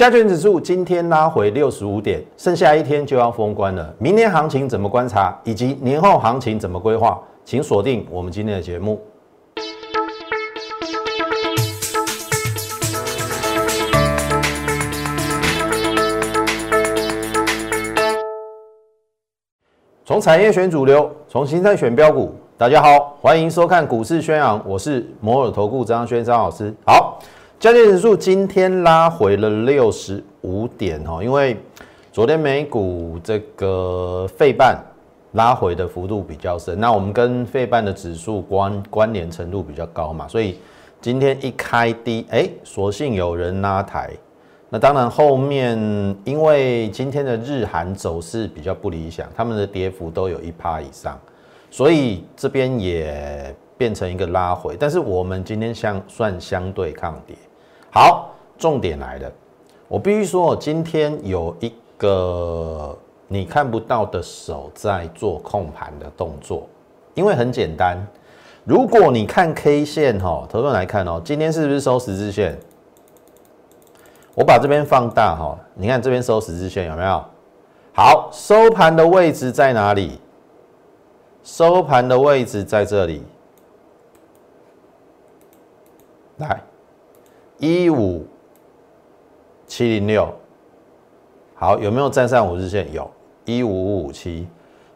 加权指数今天拉回六十五点，剩下一天就要封关了。明年行情怎么观察，以及年后行情怎么规划，请锁定我们今天的节目。从产业选主流，从形态选标股。大家好，欢迎收看股市宣扬，我是摩尔投顾张轩张老师。好，加权指数今天拉回了六十五点哦，因为昨天美股这个费半拉回的幅度比较深，那我们跟费半的指数关关联程度比较高嘛，所以今天一开低，哎，索性有人拉抬。那当然，后面因为今天的日韩走势比较不理想，他们的跌幅都有一趴以上，所以这边也变成一个拉回。但是我们今天相算相对抗跌。好，重点来了，我必须说，今天有一个你看不到的手在做控盘的动作，因为很简单，如果你看 K 线哈，头段来看哦，今天是不是收十字线？我把这边放大哈，你看这边收十字线有没有？好，收盘的位置在哪里？收盘的位置在这里。来，一五七零六，好，有没有站上五日线？有，一五五五七，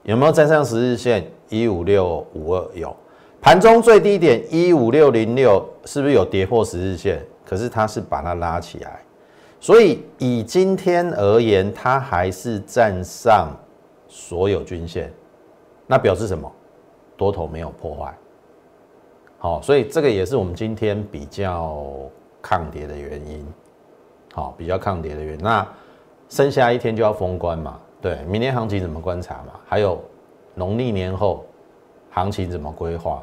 有没有站上十日线？一五六五二有。盘中最低点一五六零六，是不是有跌破十日线？可是它是把它拉起来。所以以今天而言，它还是站上所有均线，那表示什么？多头没有破坏。好，所以这个也是我们今天比较抗跌的原因。好，比较抗跌的原因。那剩下一天就要封关嘛？对，明年行情怎么观察嘛？还有农历年后行情怎么规划？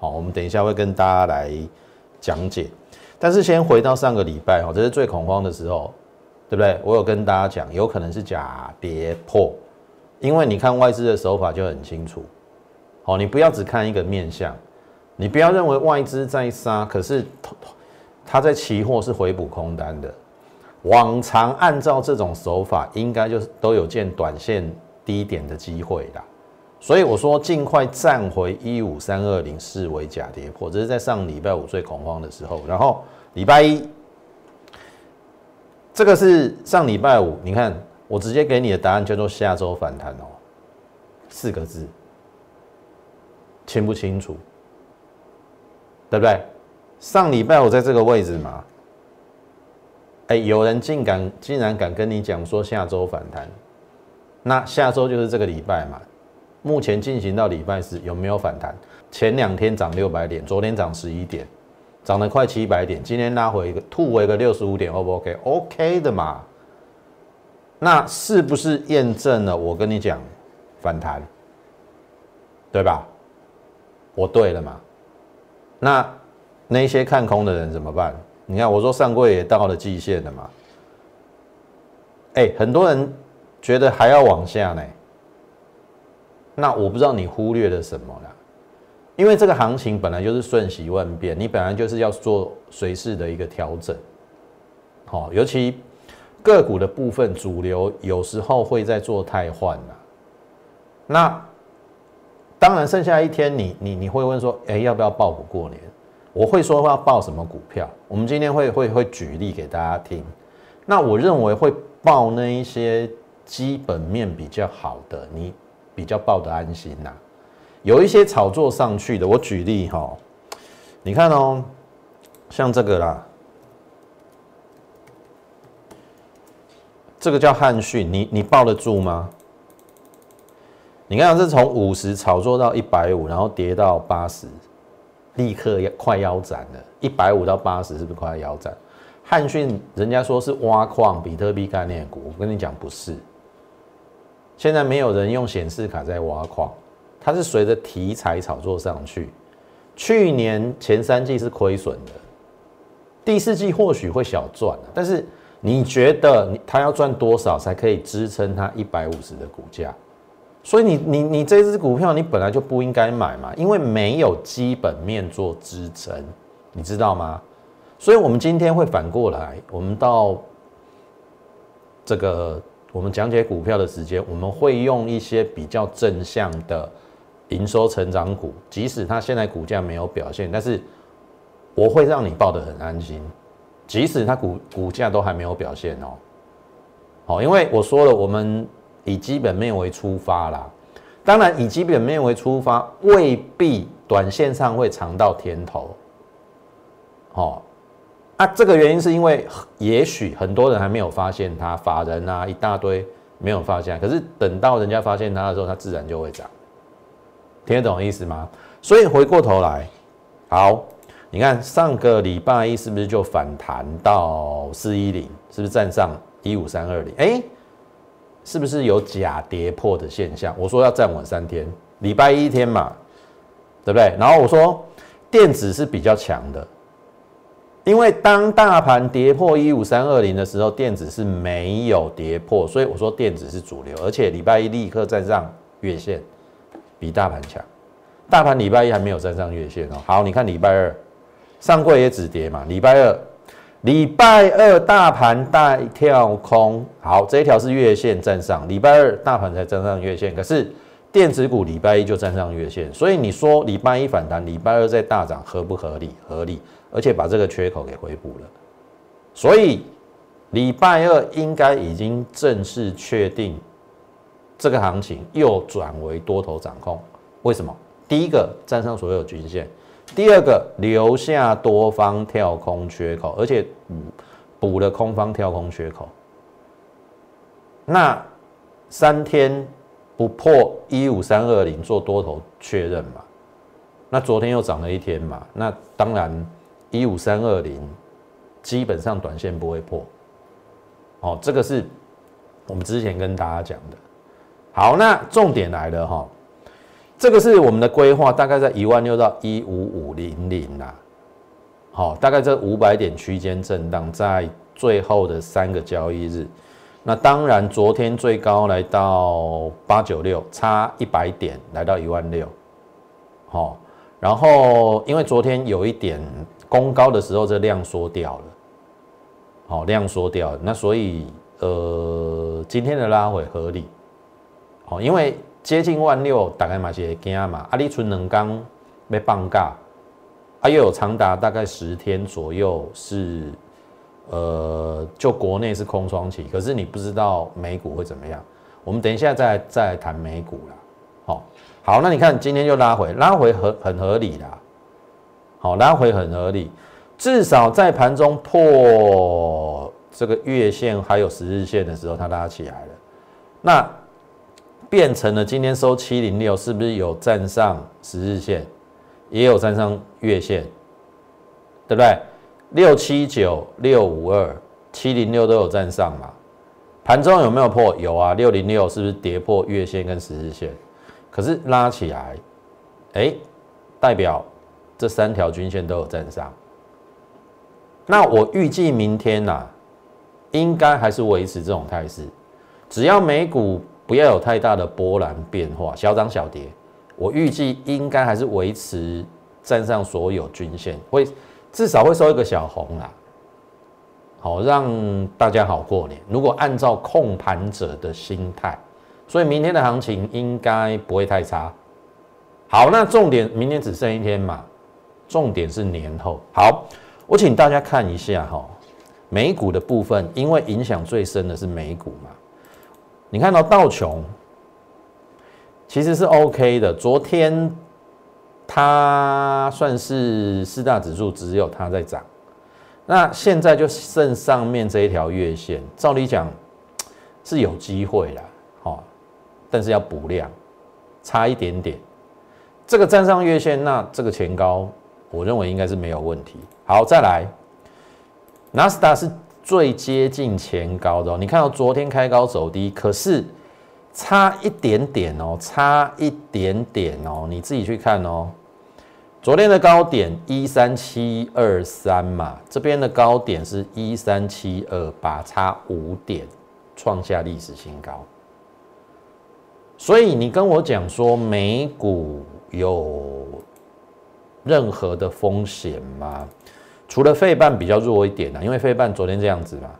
好，我们等一下会跟大家来讲解。但是先回到上个礼拜哈，这是最恐慌的时候，对不对？我有跟大家讲，有可能是假跌破，因为你看外资的手法就很清楚。好，你不要只看一个面相，你不要认为外资在杀，可是他在期货是回补空单的。往常按照这种手法，应该就是都有见短线低点的机会的。所以我说，尽快站回一五三二零视为假跌破，这是在上礼拜五最恐慌的时候。然后礼拜一，这个是上礼拜五，你看我直接给你的答案叫做下周反弹哦，四个字，清不清楚？对不对？上礼拜我在这个位置嘛，哎，有人竟敢竟然敢跟你讲说下周反弹，那下周就是这个礼拜嘛。目前进行到礼拜四有没有反弹？前两天涨六百点，昨天涨十一点，涨了快七百点，今天拉回一个吐回个六十五点，O 不 OK？OK 的嘛？那是不是验证了我跟你讲反弹？对吧？我对了嘛？那那些看空的人怎么办？你看我说上柜也到了季线了嘛？哎，很多人觉得还要往下呢。那我不知道你忽略了什么了，因为这个行情本来就是瞬息万变，你本来就是要做随时的一个调整，好，尤其个股的部分，主流有时候会在做汰换呐。那当然，剩下一天，你你你会问说，哎，要不要报股过年？我会说要报什么股票？我们今天会会会举例给大家听。那我认为会报那一些基本面比较好的，你。比较抱得安心呐，有一些炒作上去的，我举例哈，你看哦，像这个啦，这个叫汉讯，你你抱得住吗？你看这从五十炒作到一百五，然后跌到八十，立刻要快腰斩了，一百五到八十是不是快要腰斩？汉讯人家说是挖矿比特币概念股，我跟你讲不是。现在没有人用显示卡在挖矿，它是随着题材炒作上去。去年前三季是亏损的，第四季或许会小赚，但是你觉得它要赚多少才可以支撑它一百五十的股价？所以你你你这只股票你本来就不应该买嘛，因为没有基本面做支撑，你知道吗？所以我们今天会反过来，我们到这个我们讲解股票的时间，我们会用一些比较正向的营收成长股，即使它现在股价没有表现，但是我会让你抱得很安心，即使它股股价都还没有表现哦。好，因为我说了，我们以基本面为出发啦。当然，以基本面为出发，未必短线上会尝到甜头。好，啊，这个原因是因为，也许很多人还没有发现它，法人啊一大堆没有发现，可是等到人家发现它的时候，它自然就会涨。听得懂意思吗？所以回过头来，好，你看上个礼拜一是不是就反弹到四一零？是不是站上一五三二零？哎。是不是有假跌破的现象？我说要站稳三天，礼拜一天嘛，对不对？然后我说电子是比较强的，因为当大盘跌破一五三二零的时候，电子是没有跌破，所以我说电子是主流，而且礼拜一立刻站上月线，比大盘强。大盘礼拜一还没有站上月线哦。好，你看礼拜二上柜也止跌嘛，礼拜二。礼拜二大盘大跳空，好，这一条是月线站上，礼拜二大盘才站上月线，可是电子股礼拜一就站上月线，所以你说礼拜一反弹，礼拜二再大涨合不合理？合理，而且把这个缺口给回补了，所以礼拜二应该已经正式确定这个行情又转为多头掌控。为什么？第一个站上所有均线。第二个留下多方跳空缺口，而且补补了空方跳空缺口。那三天不破一五三二零做多头确认嘛？那昨天又涨了一天嘛？那当然一五三二零基本上短线不会破。哦，这个是我们之前跟大家讲的。好，那重点来了哈。这个是我们的规划，大概在一万六到一五五零零啦，好，大概这五百点区间震荡，在最后的三个交易日，那当然昨天最高来到八九六，差一百点来到一万六，好，然后因为昨天有一点攻高的时候，这量缩掉了，好，量缩掉，那所以呃今天的拉回合理，好，因为。接近万六，大概嘛是会惊嘛。啊，你存两刚要放假，啊，又有长达大概十天左右是，呃，就国内是空窗期。可是你不知道美股会怎么样。我们等一下再再谈美股啦。好，好，那你看今天就拉回，拉回很很合理啦。好，拉回很合理，至少在盘中破这个月线还有十日线的时候，它拉起来了。那变成了今天收七零六，是不是有站上十日线，也有站上月线，对不对？六七九、六五二、七零六都有站上嘛？盘中有没有破？有啊，六零六是不是跌破月线跟十日线？可是拉起来，哎，代表这三条均线都有站上。那我预计明天呐，应该还是维持这种态势，只要美股。不要有太大的波澜变化，小涨小跌，我预计应该还是维持站上所有均线，会至少会收一个小红啦，好让大家好过年。如果按照控盘者的心态，所以明天的行情应该不会太差。好，那重点明天只剩一天嘛，重点是年后。好，我请大家看一下哈，美股的部分，因为影响最深的是美股嘛。你看到道琼其实是 OK 的，昨天它算是四大指数只有它在涨，那现在就剩上面这一条月线，照理讲是有机会啦，好，但是要补量，差一点点，这个站上月线，那这个前高，我认为应该是没有问题。好，再来，纳斯达是。最接近前高的，你看到昨天开高走低，可是差一点点哦，差一点点哦，你自己去看哦。昨天的高点一三七二三嘛，这边的高点是一三七二八，差五点，创下历史新高。所以你跟我讲说美股有任何的风险吗？除了费半比较弱一点啊，因为费半昨天这样子嘛，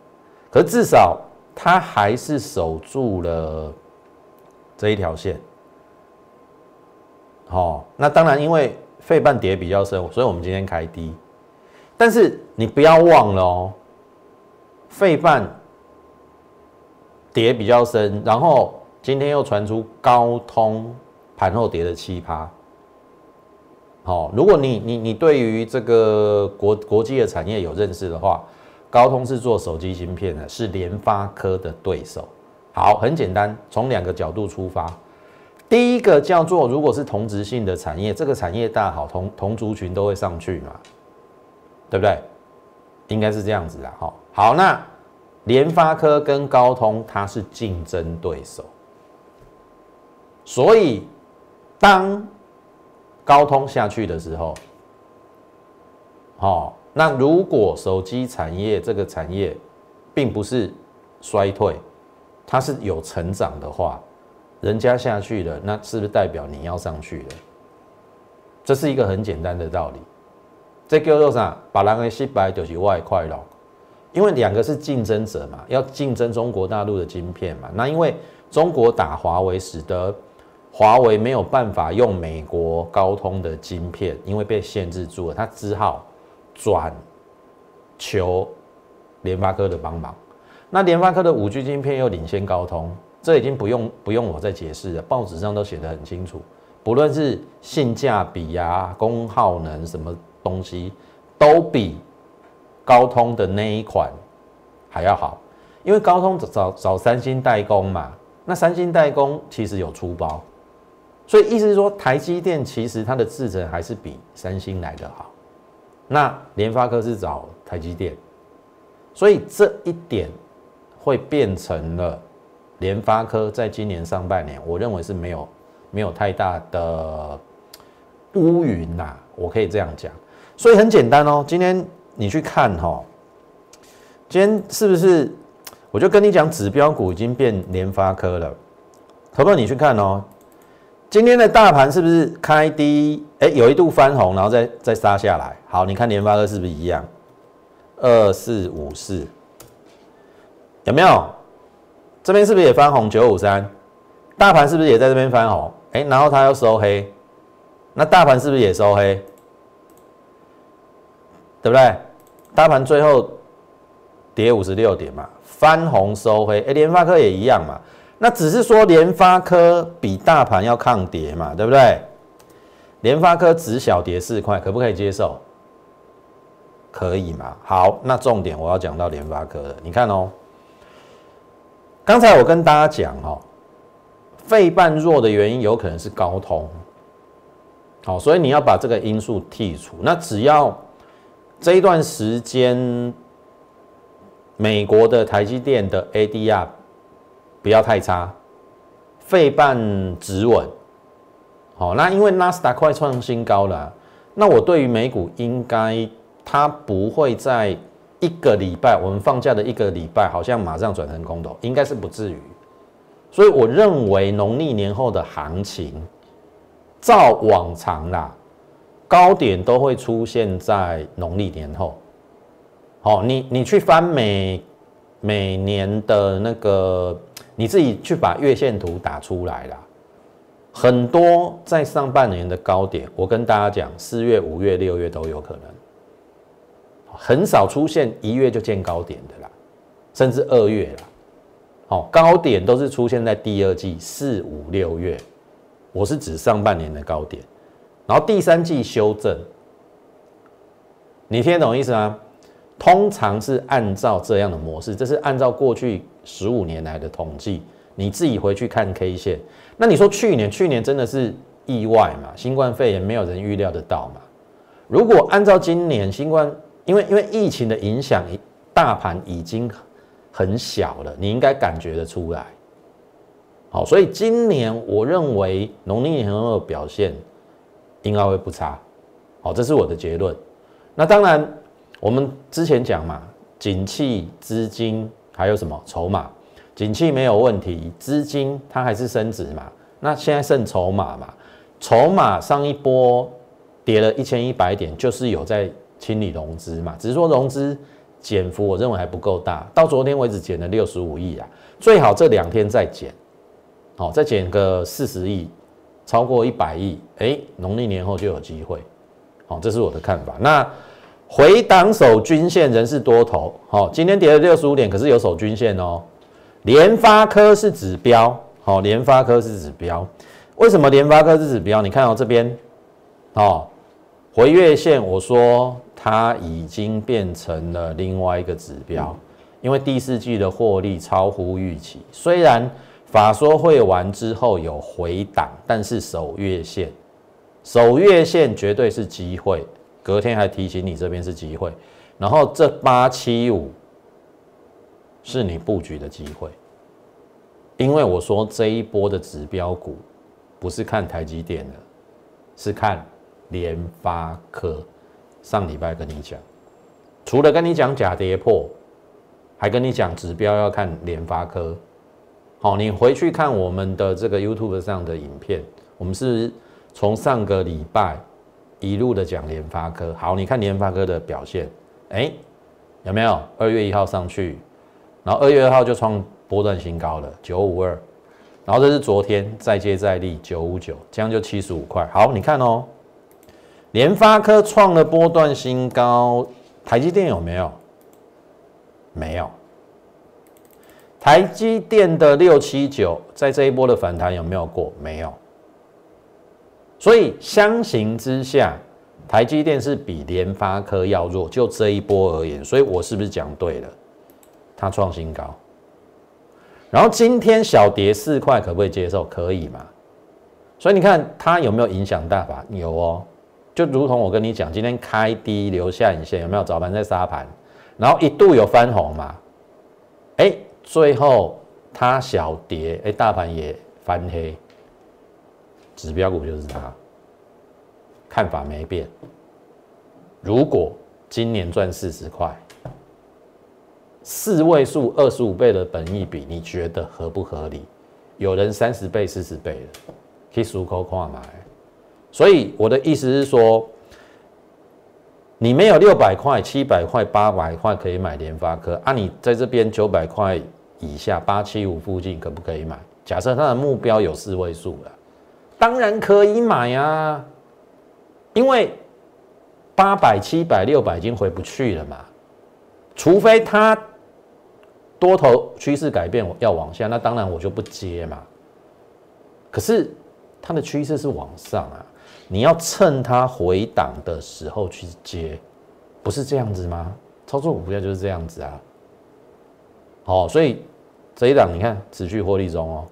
可是至少它还是守住了这一条线。好，那当然因为费半跌比较深，所以我们今天开低。但是你不要忘了哦，费半跌比较深，然后今天又传出高通盘后跌的奇葩。好，如果你你你对于这个国国际的产业有认识的话，高通是做手机芯片的，是联发科的对手。好，很简单，从两个角度出发。第一个叫做，如果是同质性的产业，这个产业大好，同同族群都会上去嘛，对不对？应该是这样子的。好，好，那联发科跟高通它是竞争对手，所以当高通下去的时候，好，那如果手机产业这个产业并不是衰退，它是有成长的话，人家下去了，那是不是代表你要上去了？这是一个很简单的道理。这叫做啥？把人的失败就是外快了，因为两个是竞争者嘛，要竞争中国大陆的晶片嘛。那因为中国打华为，使得华为没有办法用美国高通的晶片，因为被限制住了，他只好转求联发科的帮忙。那联发科的五 G 晶片又领先高通，这已经不用不用我再解释了，报纸上都写得很清楚。不论是性价比呀、功耗能什么东西，都比高通的那一款还要好，因为高通找找三星代工嘛，那三星代工其实有出包。所以意思是说，台积电其实它的制程还是比三星来的好。那联发科是找台积电，所以这一点会变成了联发科在今年上半年，我认为是没有没有太大的乌云呐，我可以这样讲。所以很简单哦，今天你去看哈，今天是不是？我就跟你讲，指标股已经变联发科了，投票你去看哦。今天的大盘是不是开低？哎，有一度翻红，然后再再杀下来。好，你看联发科是不是一样？二四五四，有没有？这边是不是也翻红？九五三，大盘是不是也在这边翻红？哎，然后它又收黑，那大盘是不是也收黑？对不对？大盘最后跌五十六点嘛，翻红收黑。哎，联发科也一样嘛。那只是说联发科比大盘要抗跌嘛，对不对？联发科只小跌四块，可不可以接受？可以嘛？好，那重点我要讲到联发科的，你看哦。刚才我跟大家讲哦，费半弱的原因有可能是高通，好，所以你要把这个因素剔除。那只要这一段时间，美国的台积电的 ADR。不要太差，费半止稳，好，那因为纳斯达快创新高了，那我对于美股应该它不会在一个礼拜，我们放假的一个礼拜，好像马上转成空头，应该是不至于，所以我认为农历年后的行情，照往常啦，高点都会出现在农历年后，好，你你去翻每每年的那个。你自己去把月线图打出来了，很多在上半年的高点，我跟大家讲，四月、五月、六月都有可能，很少出现一月就见高点的啦，甚至二月啦，好，高点都是出现在第二季四五六月，我是指上半年的高点，然后第三季修正，你听得懂意思吗？通常是按照这样的模式，这是按照过去。十五年来的统计，你自己回去看 K 线。那你说去年，去年真的是意外嘛？新冠肺炎没有人预料得到嘛？如果按照今年新冠，因为因为疫情的影响，大盘已经很小了，你应该感觉得出来。好，所以今年我认为农历年后的表现应该会不差。好，这是我的结论。那当然，我们之前讲嘛，景气资金。还有什么筹码？景气没有问题，资金它还是升值嘛？那现在剩筹码嘛？筹码上一波跌了一千一百点，就是有在清理融资嘛？只是说融资减幅我认为还不够大，到昨天为止减了六十五亿啊，最好这两天再减，好，再减个四十亿，超过一百亿，哎，农历年后就有机会，好，这是我的看法。那回档守均线仍是多头，好，今天跌了六十五点，可是有守均线哦。联发科是指标，好，联发科是指标，为什么联发科是指标？你看到这边，哦，回月线，我说它已经变成了另外一个指标，因为第四季的获利超乎预期。虽然法说会完之后有回档，但是守月线，守月线绝对是机会。隔天还提醒你这边是机会，然后这八七五。是你布局的机会，因为我说这一波的指标股不是看台积电的，是看联发科。上礼拜跟你讲，除了跟你讲假跌破，还跟你讲指标要看联发科。好，你回去看我们的这个 YouTube 上的影片，我们是从上个礼拜一路的讲联发科。好，你看联发科的表现，哎，有没有二月一号上去？然后二月二号就创波段新高了，九五二，然后这是昨天再接再厉，九五九，这样就七十五块。好，你看哦，联发科创了波段新高，台积电有没有？没有。台积电的六七九在这一波的反弹有没有过？没有。所以相形之下，台积电是比联发科要弱，就这一波而言，所以我是不是讲对了？它创新高，然后今天小跌四块，可不可以接受？可以嘛？所以你看它有没有影响大盘？有哦，就如同我跟你讲，今天开低留下影线，有没有？早盘在杀盘，然后一度有翻红嘛？哎，最后它小跌，哎，大盘也翻黑，指标股就是它，看法没变。如果今年赚四十块。四位数二十五倍的本益比，你觉得合不合理？有人三十倍、四十倍的，可以数口跨买。所以我的意思是说，你没有六百块、七百块、八百块可以买联发科啊？你在这边九百块以下、八七五附近可不可以买？假设他的目标有四位数了，当然可以买呀，因为八百、七百、六百已经回不去了嘛，除非它。多头趋势改变，我要往下，那当然我就不接嘛。可是它的趋势是往上啊，你要趁它回档的时候去接，不是这样子吗？操作股票就是这样子啊。好，所以这一档你看持续获利中哦，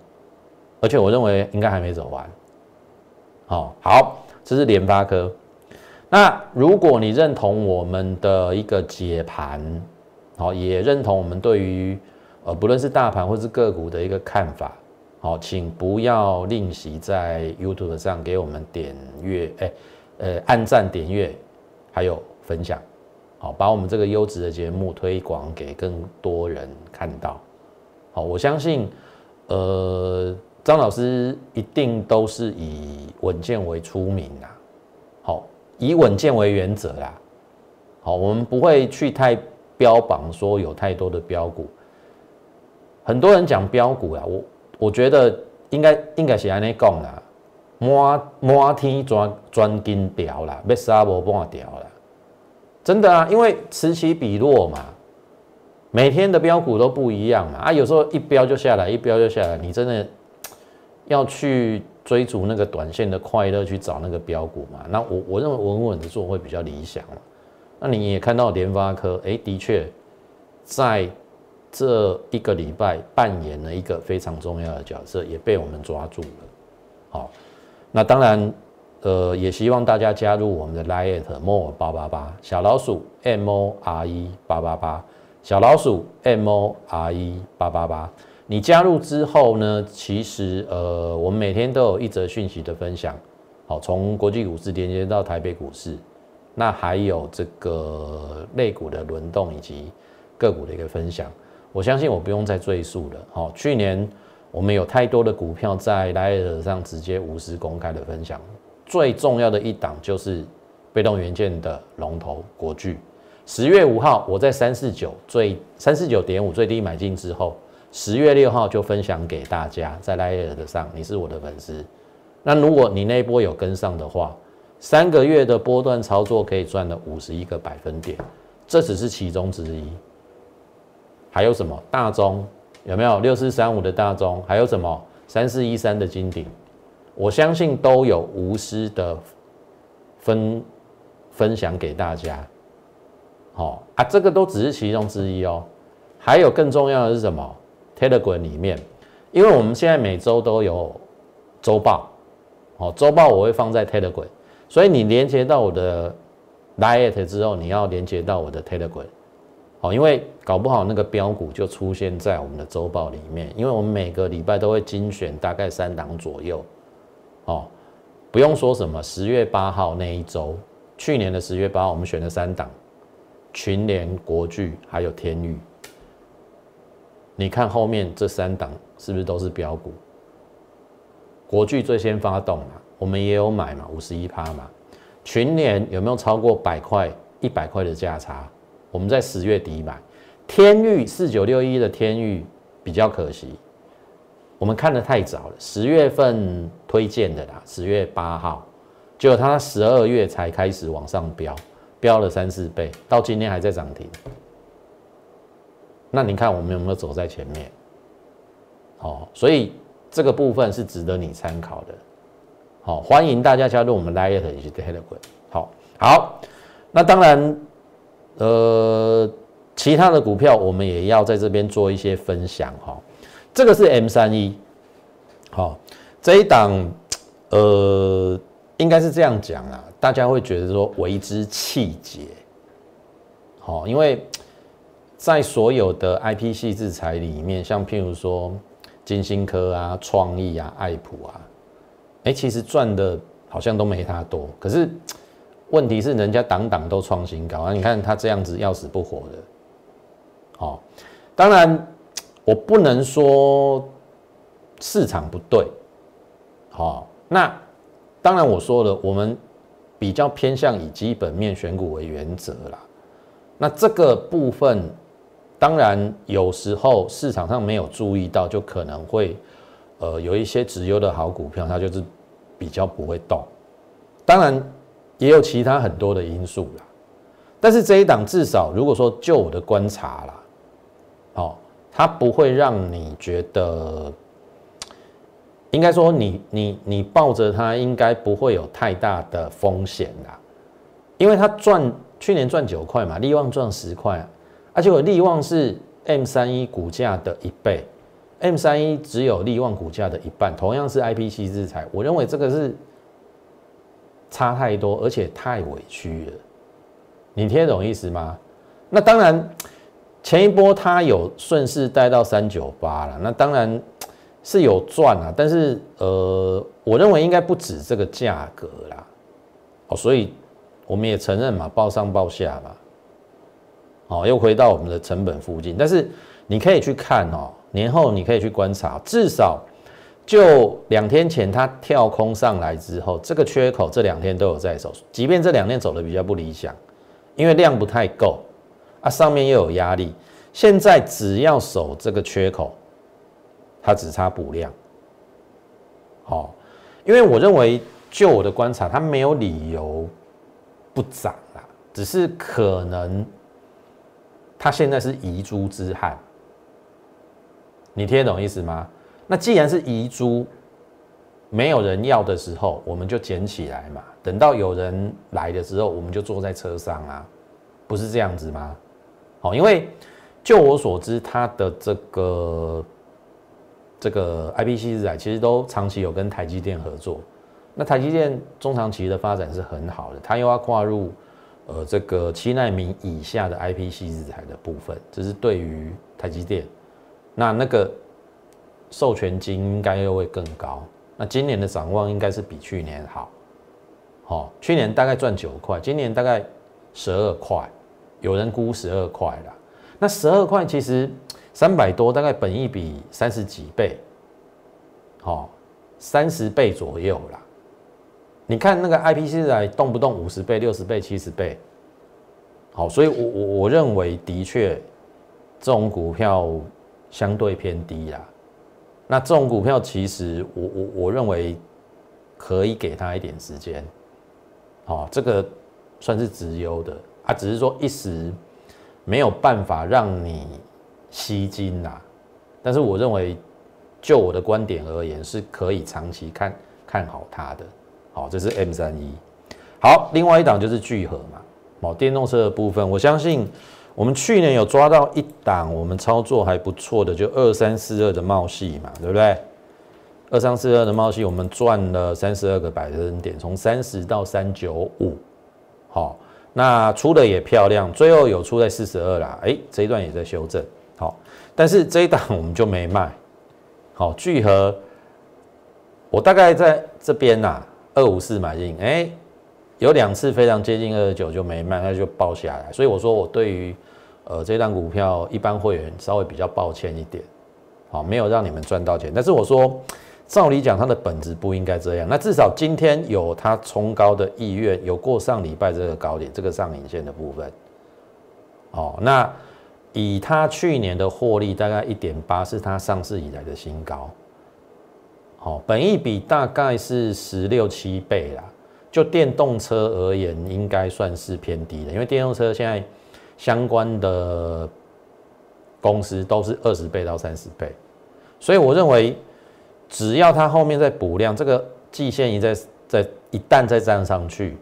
而且我认为应该还没走完。好，好，这是联发科。那如果你认同我们的一个解盘。好，也认同我们对于呃不论是大盘或是个股的一个看法。好，请不要吝惜在 YouTube 上给我们点阅，哎，呃，按赞、点阅，还有分享。好，把我们这个优质的节目推广给更多人看到。好，我相信，呃，张老师一定都是以稳健为出名啦。好，以稳健为原则啦。好，我们不会去太。标榜说有太多的标股，很多人讲标股啊，我我觉得应该应该是安尼讲啦，满满天钻钻金条啦，要杀无半条啦，真的啊，因为此起彼落嘛，每天的标股都不一样嘛，啊，有时候一标就下来，一标就下来，你真的要去追逐那个短线的快乐，去找那个标股嘛？那我我认为稳稳的做会比较理想嘛。那你也看到联发科，哎，的确，在这一个礼拜扮演了一个非常重要的角色，也被我们抓住了。好，那当然，呃，也希望大家加入我们的 Lite More 八八八小老鼠 M O R E 八八八小老鼠 M O R E 八八八。你加入之后呢，其实呃，我们每天都有一则讯息的分享。好，从国际股市连接到台北股市。那还有这个类股的轮动以及个股的一个分享，我相信我不用再赘述了。好，去年我们有太多的股票在莱尔上直接无私公开的分享，最重要的一档就是被动元件的龙头国巨。十月五号我在三四九最三四九点五最低买进之后，十月六号就分享给大家，在 l i t 上，你是我的粉丝。那如果你那一波有跟上的话，三个月的波段操作可以赚了五十一个百分点，这只是其中之一。还有什么大中有没有六四三五的大中？还有什么三四一三的金鼎？我相信都有无私的分分享给大家。好啊，这个都只是其中之一哦。还有更重要的是什么？Telegram 里面，因为我们现在每周都有周报，哦，周报我会放在 Telegram，所以你连接到我的 Lite 之后，你要连接到我的 Telegram。哦，因为搞不好那个标股就出现在我们的周报里面，因为我们每个礼拜都会精选大概三档左右。哦，不用说什么十月八号那一周，去年的十月八号我们选了三档，群联、国巨还有天域。你看后面这三档是不是都是标股？国巨最先发动嘛，我们也有买嘛，五十一趴嘛。群联有没有超过百块、一百块的价差？我们在十月底买天域四九六一的天域比较可惜，我们看的太早了，十月份推荐的啦，十月八号，结果它十二月才开始往上飙，飙了三四倍，到今天还在涨停。那你看我们有没有走在前面？哦，所以这个部分是值得你参考的。好，欢迎大家加入我们 Light 以及 Telegram。好，好，那当然。呃，其他的股票我们也要在这边做一些分享哈。这个是 M 三一，好，这一档呃，应该是这样讲啊，大家会觉得说为之气节，好，因为在所有的 IP 系制裁里面，像譬如说金星科啊、创意啊、爱普啊，哎，其实赚的好像都没他多，可是。问题是人家档档都创新高啊！你看他这样子要死不活的，哦，当然我不能说市场不对，好，那当然我说了，我们比较偏向以基本面选股为原则啦。那这个部分当然有时候市场上没有注意到，就可能会呃有一些直优的好股票，它就是比较不会动，当然。也有其他很多的因素啦，但是这一档至少如果说就我的观察啦，哦，它不会让你觉得，应该说你你你抱着它应该不会有太大的风险啦，因为它赚去年赚九块嘛，利旺赚十块，而且我利旺是 M 三一股价的一倍，M 三一只有利旺股价的一半，同样是 IPC 制裁，我认为这个是。差太多，而且太委屈了，你听得懂意思吗？那当然，前一波它有顺势带到三九八了，那当然是有赚了。但是呃，我认为应该不止这个价格啦。哦，所以我们也承认嘛，报上报下嘛。哦，又回到我们的成本附近，但是你可以去看哦，年后你可以去观察，至少。就两天前它跳空上来之后，这个缺口这两天都有在走，即便这两天走的比较不理想，因为量不太够啊，上面又有压力，现在只要守这个缺口，它只差补量。好，因为我认为就我的观察，它没有理由不涨啦，只是可能他现在是遗珠之憾，你听得懂意思吗？那既然是遗珠，没有人要的时候，我们就捡起来嘛。等到有人来的时候，我们就坐在车上啊，不是这样子吗？好，因为就我所知，他的这个这个 IPC 日来其实都长期有跟台积电合作。那台积电中长期的发展是很好的，它又要跨入呃这个七纳米以下的 IPC 日台的部分，这是对于台积电。那那个。授权金应该又会更高，那今年的展望应该是比去年好，好，去年大概赚九块，今年大概十二块，有人估十二块了，那十二块其实三百多，大概本益比三十几倍，好，三十倍左右啦。你看那个 IPC 来动不动五十倍、六十倍、七十倍，好，所以我我我认为的确这种股票相对偏低啦。那这种股票其实我我我认为可以给他一点时间，好，这个算是直优的啊，只是说一时没有办法让你吸金啦。但是我认为就我的观点而言，是可以长期看看好它的。好，这是 M 三一。好，另外一档就是聚合嘛，哦，电动车的部分，我相信。我们去年有抓到一档，我们操作还不错的，就二三四二的茂系嘛，对不对？二三四二的茂系，我们赚了三十二个百分点，从三十到三九五，好，那出的也漂亮，最后有出在四十二啦，哎，这一段也在修正，好，但是这一档我们就没卖，好，聚合，我大概在这边呐，二五四买进，哎。有两次非常接近二十九就没卖，那就爆下来。所以我说我对于呃这档股票，一般会员稍微比较抱歉一点，好，没有让你们赚到钱。但是我说，照理讲它的本质不应该这样。那至少今天有它冲高的意愿，有过上礼拜这个高点，这个上影线的部分。哦，那以它去年的获利大概一点八，是它上市以来的新高。好，本益比大概是十六七倍啦。就电动车而言，应该算是偏低的，因为电动车现在相关的公司都是二十倍到三十倍，所以我认为只要它后面再补量，这个季线一再再一旦再站上去，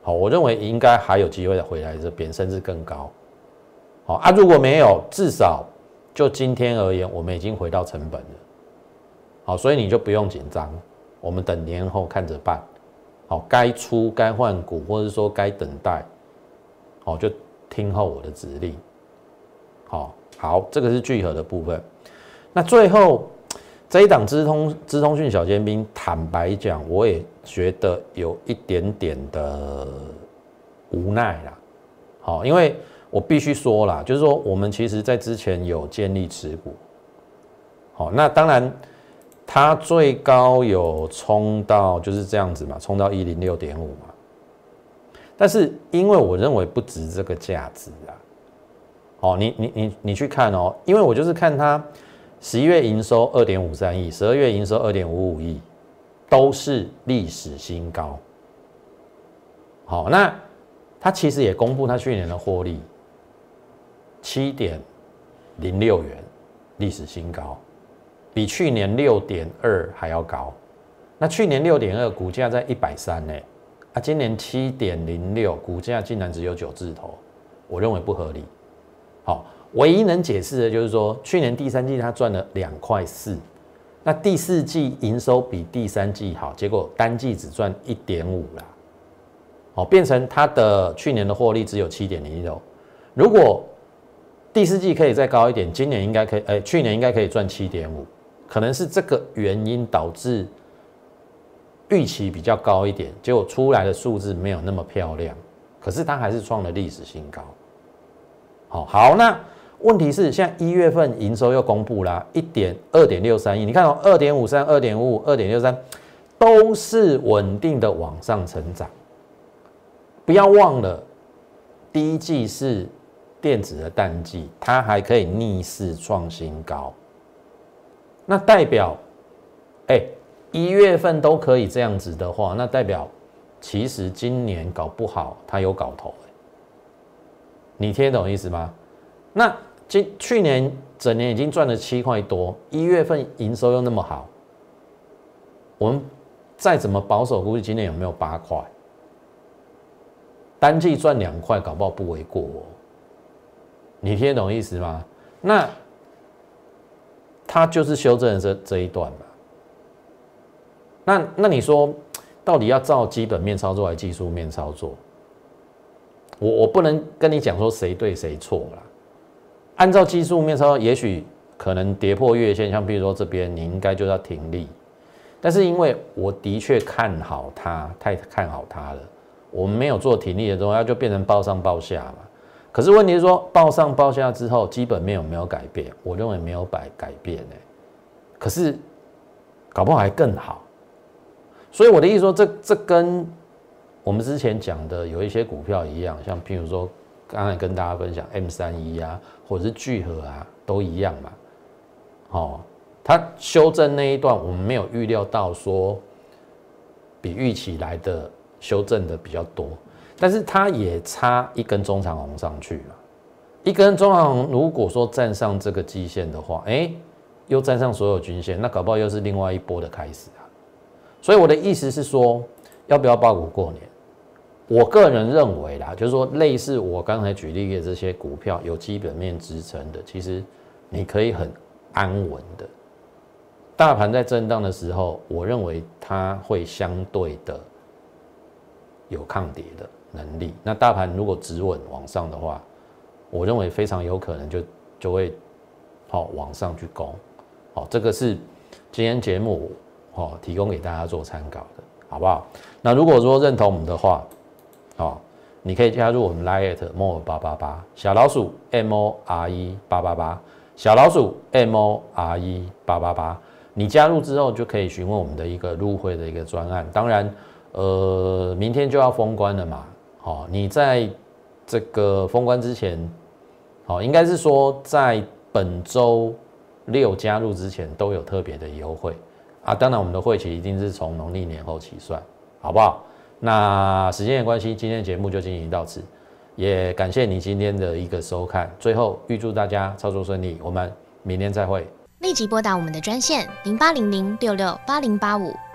好，我认为应该还有机会回来这边，甚至更高。好啊，如果没有，至少就今天而言，我们已经回到成本了。好，所以你就不用紧张，我们等年后看着办。好，该出该换股，或者说该等待，好，就听候我的指令。好，好，这个是聚合的部分。那最后这一档资通资通讯小尖兵，坦白讲，我也觉得有一点点的无奈啦。好，因为我必须说啦，就是说我们其实在之前有建立持股。好，那当然。它最高有冲到就是这样子嘛，冲到一零六点五嘛。但是因为我认为不值这个价值啊，哦，你你你你去看哦，因为我就是看它十一月营收二点五三亿，十二月营收二点五五亿，都是历史新高。好，那它其实也公布它去年的获利七点零六元，历史新高。比去年六点二还要高，那去年六点二股价在一百三呢，啊，今年七点零六股价竟然只有九字头，我认为不合理。好，唯一能解释的就是说，去年第三季它赚了两块四，那第四季营收比第三季好，结果单季只赚一点五啦，好，变成它的去年的获利只有七点零六，如果第四季可以再高一点，今年应该可以，哎，去年应该可以赚七点五。可能是这个原因导致预期比较高一点，结果出来的数字没有那么漂亮，可是它还是创了历史新高。好，好，那问题是现在一月份营收又公布啦，一点二点六三亿，你看哦，二点五三、二点五五、二点六三，都是稳定的往上成长。不要忘了，第一季是电子的淡季，它还可以逆势创新高。那代表，哎，一月份都可以这样子的话，那代表其实今年搞不好它有搞头，你听懂意思吗？那今去年整年已经赚了七块多，一月份营收又那么好，我们再怎么保守估计今年有没有八块？单季赚两块，搞不好不为过哦。你听懂意思吗？那。它就是修正这这一段嘛。那那你说，到底要照基本面操作还是技术面操作？我我不能跟你讲说谁对谁错啦。按照技术面操作，也许可能跌破月线，像比如说这边，你应该就要停利。但是因为我的确看好它，太看好它了，我们没有做停利的东西，就变成报上报下嘛。可是问题是说，报上报下之后，基本面有没有改变？我认为没有改改变呢。可是搞不好还更好。所以我的意思说，这这跟我们之前讲的有一些股票一样，像譬如说刚才跟大家分享 M 三一啊，或者是聚合啊，都一样嘛。哦，它修正那一段，我们没有预料到说比预期来的修正的比较多，但是它也差一根中长红上去了。一根中长红如果说站上这个基线的话，哎，又站上所有均线，那搞不好又是另外一波的开始啊。所以我的意思是说，要不要报股过年？我个人认为啦，就是说类似我刚才举例的这些股票有基本面支撑的，其实你可以很。安稳的，大盘在震荡的时候，我认为它会相对的有抗跌的能力。那大盘如果止稳往上的话，我认为非常有可能就就会好往上去攻。好，这个是今天节目好提供给大家做参考的，好不好？那如果说认同我们的话，好，你可以加入我们 Lite More 八八八小老鼠 M O R E 八八八。小老鼠 M O R E 八八八，你加入之后就可以询问我们的一个入会的一个专案。当然，呃，明天就要封关了嘛，好，你在这个封关之前，好，应该是说在本周六加入之前都有特别的优惠啊。当然，我们的会期一定是从农历年后起算，好不好？那时间的关系，今天的节目就进行到此。也感谢你今天的一个收看，最后预祝大家操作顺利，我们明天再会。立即拨打我们的专线零八零零六六八零八五